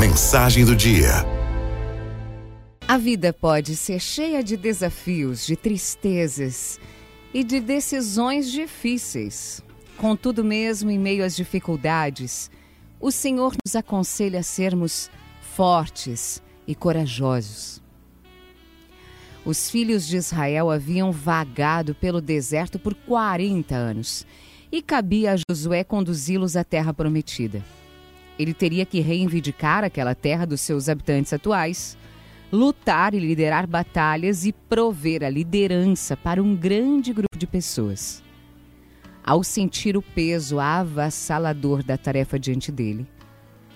Mensagem do dia. A vida pode ser cheia de desafios, de tristezas e de decisões difíceis. Contudo, mesmo em meio às dificuldades, o Senhor nos aconselha a sermos fortes e corajosos. Os filhos de Israel haviam vagado pelo deserto por 40 anos e cabia a Josué conduzi-los à terra prometida. Ele teria que reivindicar aquela terra dos seus habitantes atuais, lutar e liderar batalhas e prover a liderança para um grande grupo de pessoas. Ao sentir o peso avassalador da tarefa diante dele,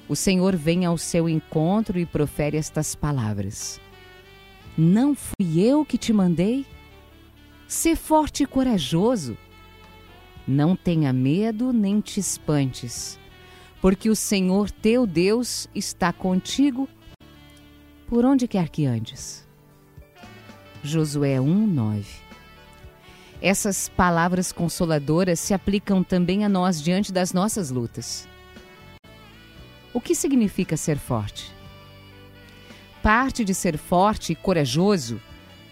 o Senhor vem ao seu encontro e profere estas palavras: Não fui eu que te mandei? Sê forte e corajoso. Não tenha medo nem te espantes, porque o Senhor teu Deus está contigo por onde quer que andes. Josué 1, 9. Essas palavras consoladoras se aplicam também a nós diante das nossas lutas. O que significa ser forte? Parte de ser forte e corajoso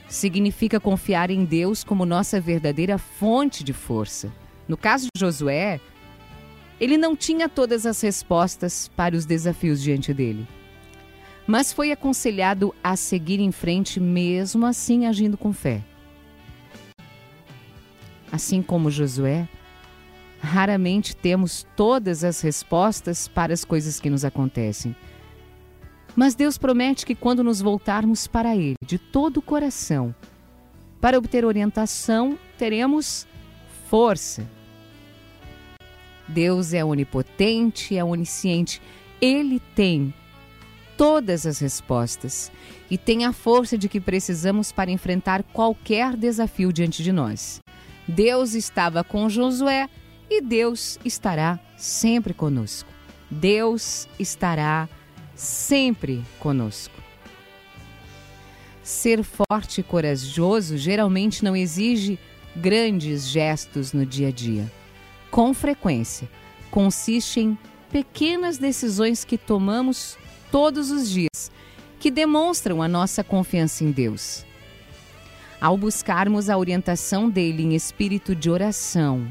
significa confiar em Deus como nossa verdadeira fonte de força. No caso de Josué, ele não tinha todas as respostas para os desafios diante dele mas foi aconselhado a seguir em frente, mesmo assim agindo com fé. Assim como Josué, raramente temos todas as respostas para as coisas que nos acontecem. Mas Deus promete que quando nos voltarmos para Ele de todo o coração, para obter orientação, teremos força. Deus é onipotente, é onisciente. Ele tem todas as respostas e tem a força de que precisamos para enfrentar qualquer desafio diante de nós. Deus estava com Josué e Deus estará sempre conosco. Deus estará sempre conosco. Ser forte e corajoso geralmente não exige grandes gestos no dia a dia. Com frequência, consiste em pequenas decisões que tomamos todos os dias, que demonstram a nossa confiança em Deus. Ao buscarmos a orientação dele em espírito de oração,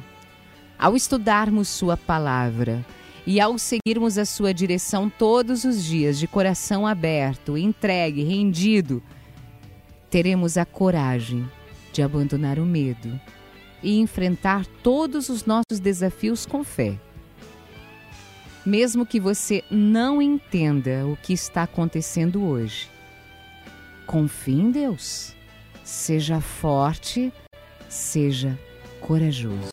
ao estudarmos Sua palavra e ao seguirmos a Sua direção todos os dias de coração aberto, entregue, rendido, teremos a coragem de abandonar o medo e enfrentar todos os nossos desafios com fé mesmo que você não entenda o que está acontecendo hoje. Confie em Deus. Seja forte, seja corajoso.